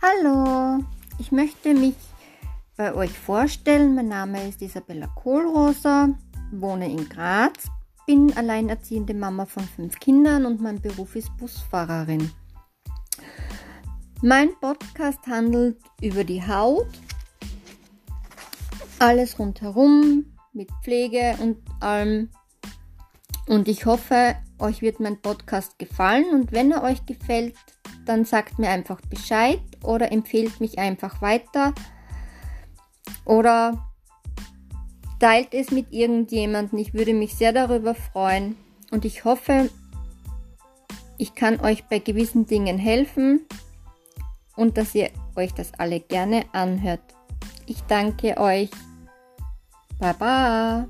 Hallo, ich möchte mich bei euch vorstellen. Mein Name ist Isabella Kohlroser, wohne in Graz, bin alleinerziehende Mama von fünf Kindern und mein Beruf ist Busfahrerin. Mein Podcast handelt über die Haut, alles rundherum mit Pflege und allem. Und ich hoffe, euch wird mein Podcast gefallen und wenn er euch gefällt, dann sagt mir einfach Bescheid oder empfehlt mich einfach weiter oder teilt es mit irgendjemandem. Ich würde mich sehr darüber freuen und ich hoffe, ich kann euch bei gewissen Dingen helfen und dass ihr euch das alle gerne anhört. Ich danke euch. Baba.